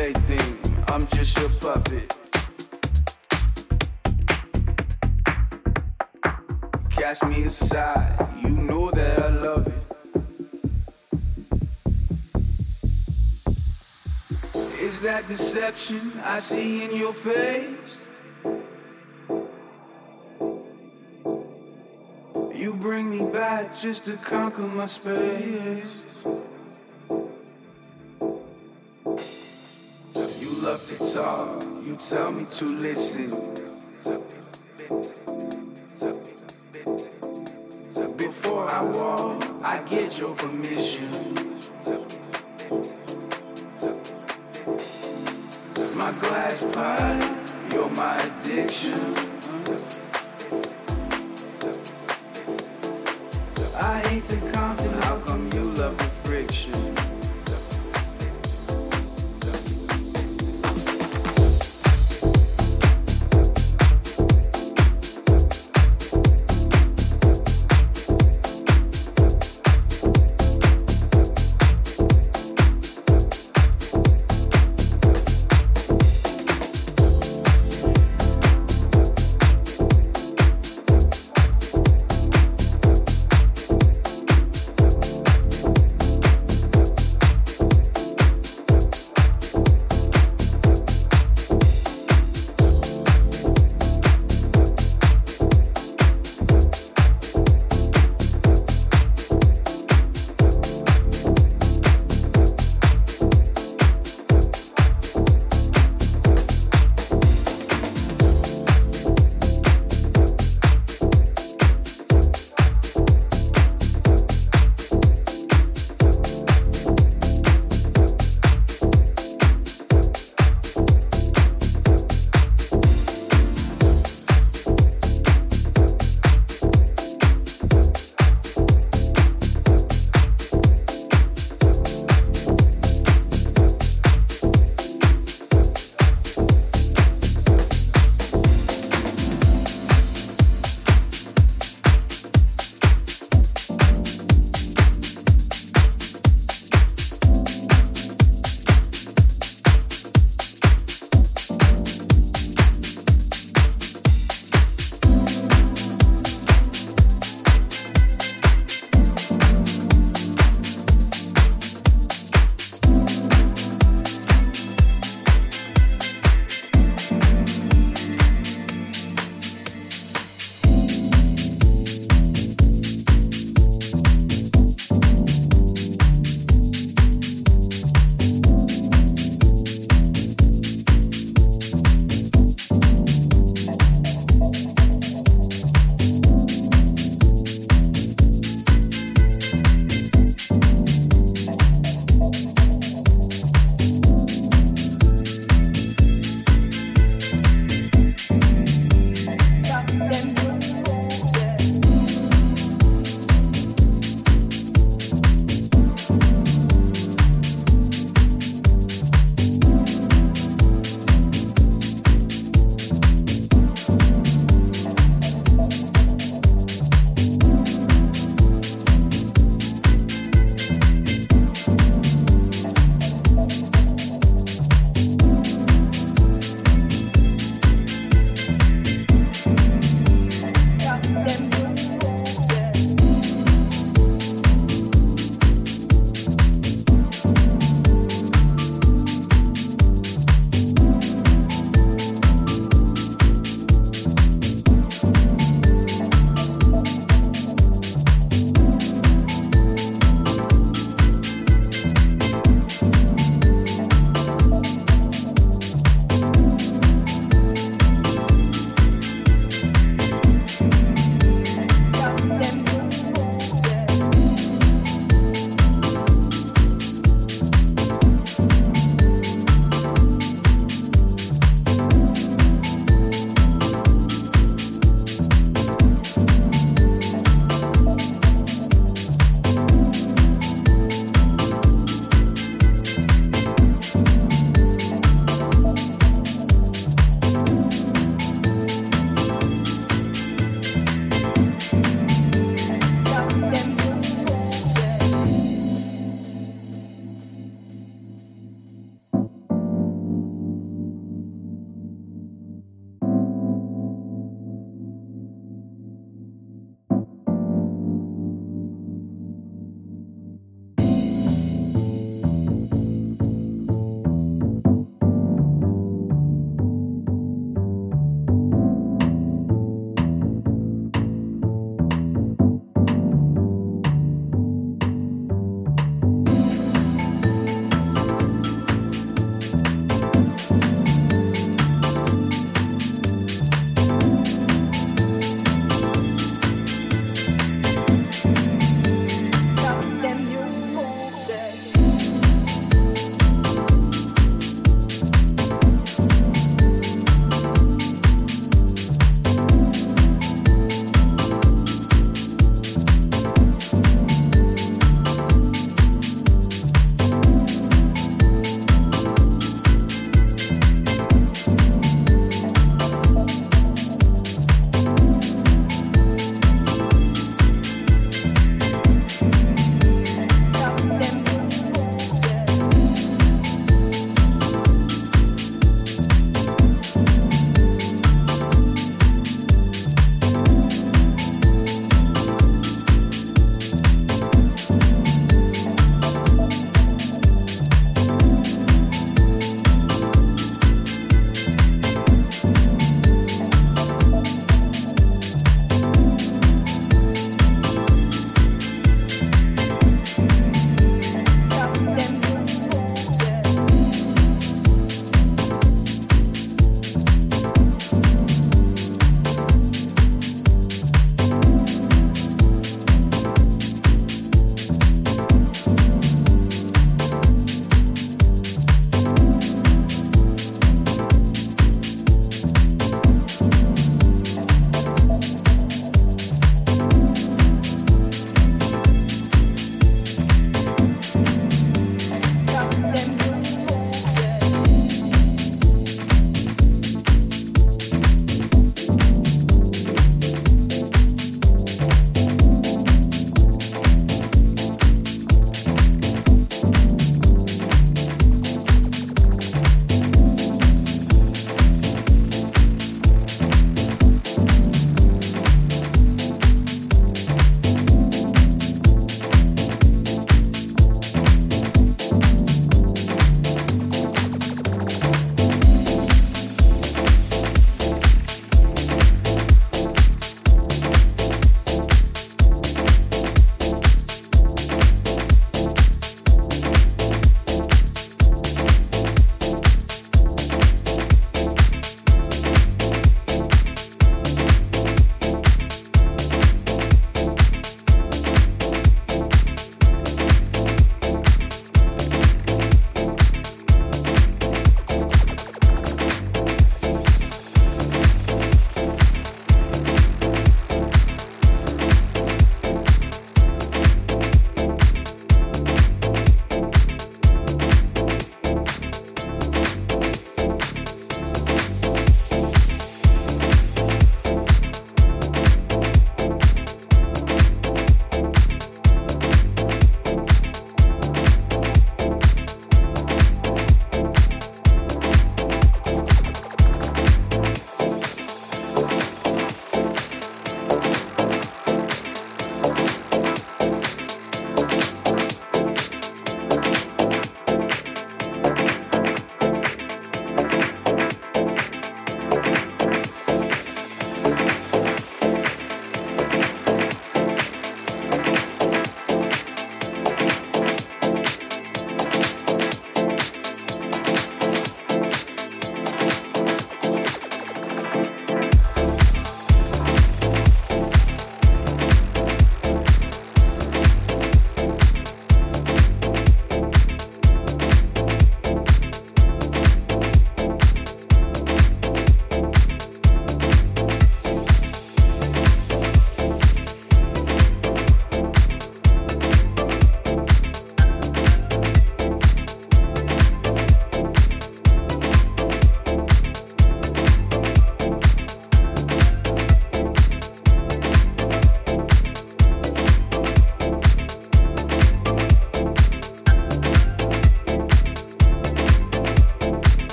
Plaything. I'm just your puppet. Cast me aside. You know that I love it. Is that deception I see in your face? You bring me back just to conquer my space. Tell me to listen. Before I walk, I get your permission.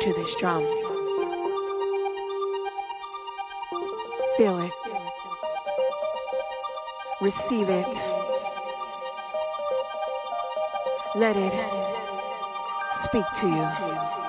to this drum. Feel it. Receive it. Let it speak to you.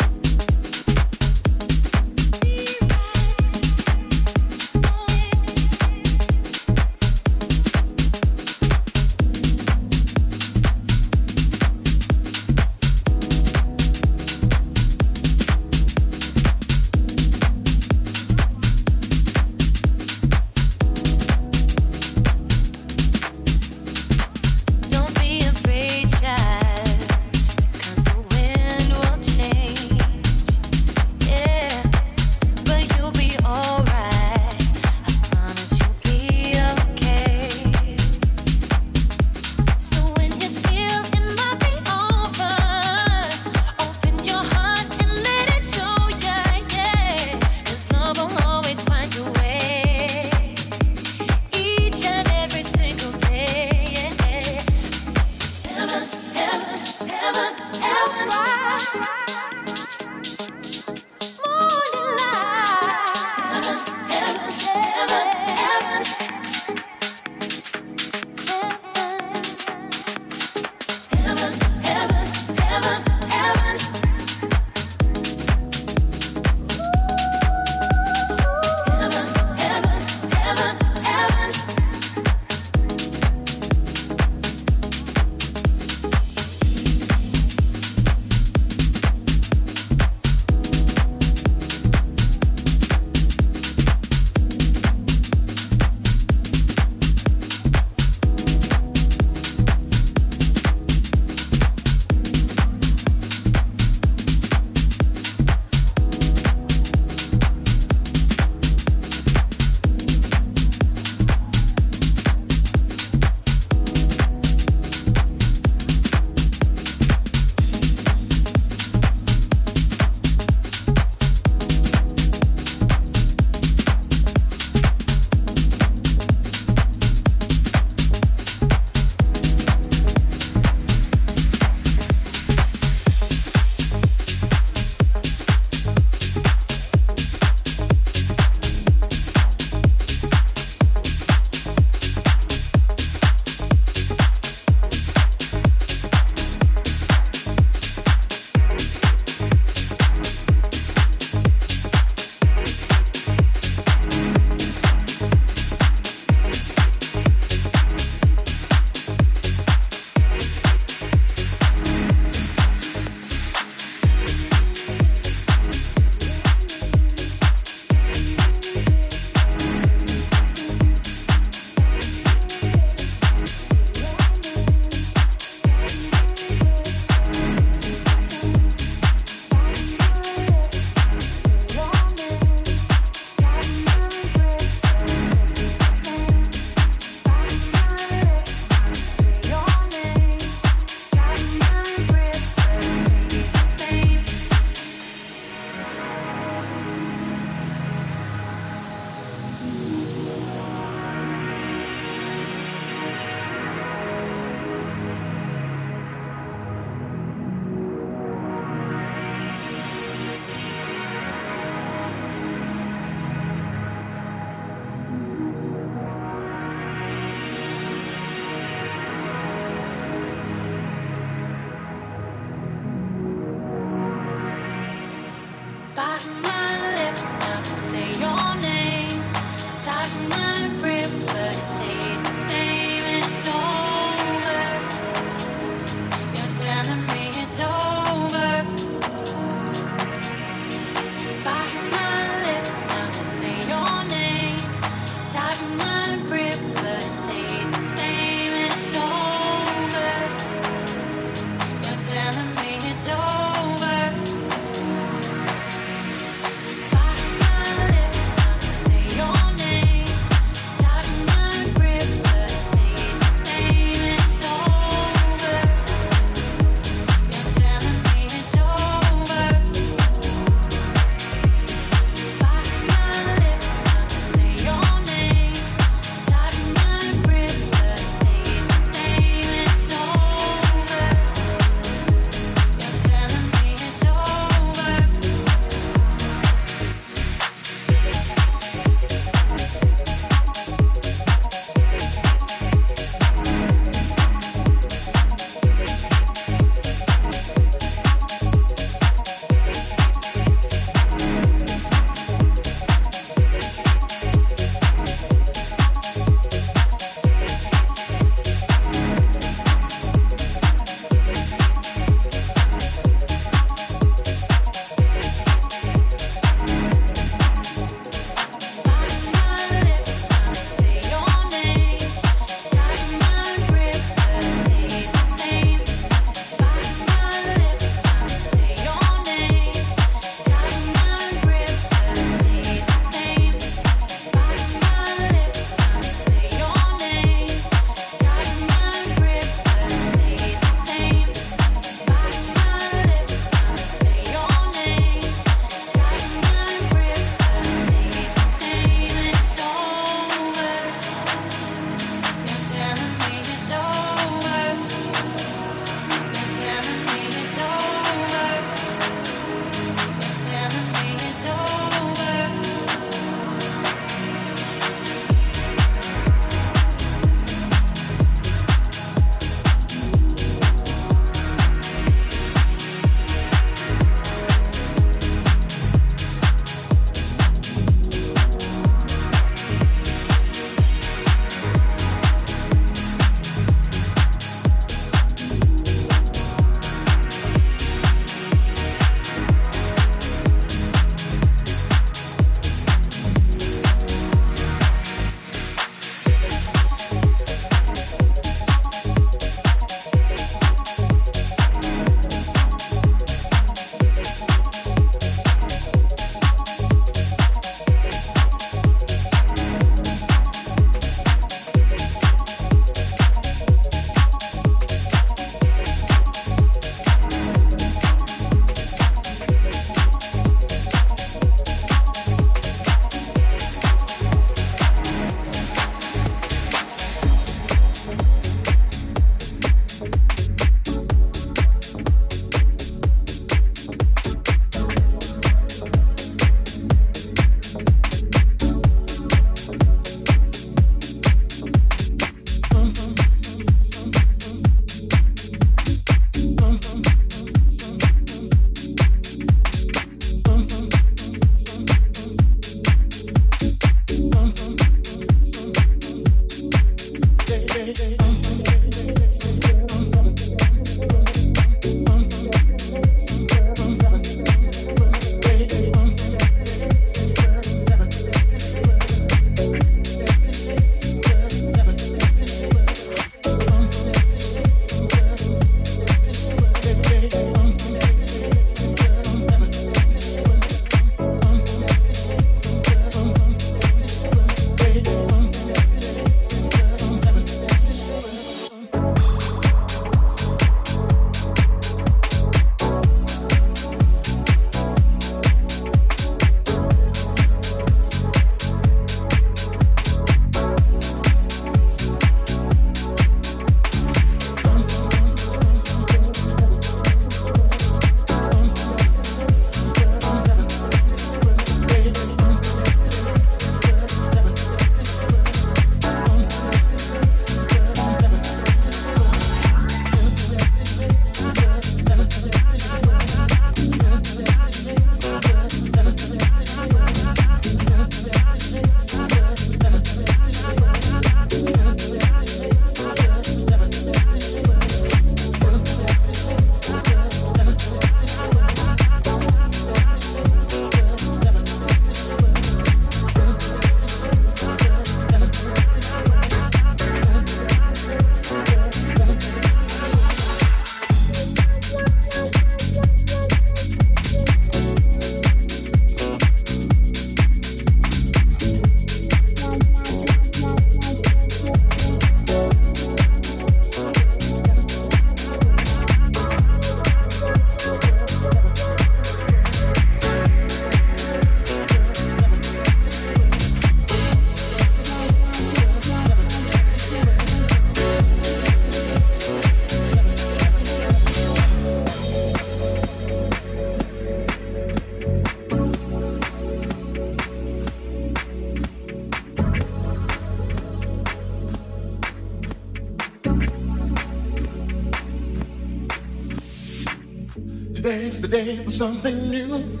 Today's the day for something new.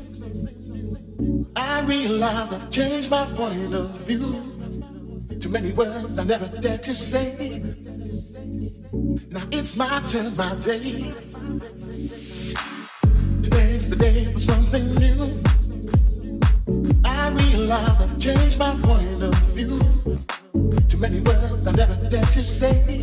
I realize I've changed my point of view. Too many words I never dared to say. Now it's my turn, my day. Today's the day for something new. I realize I've changed my point of view. Too many words I never dared to say.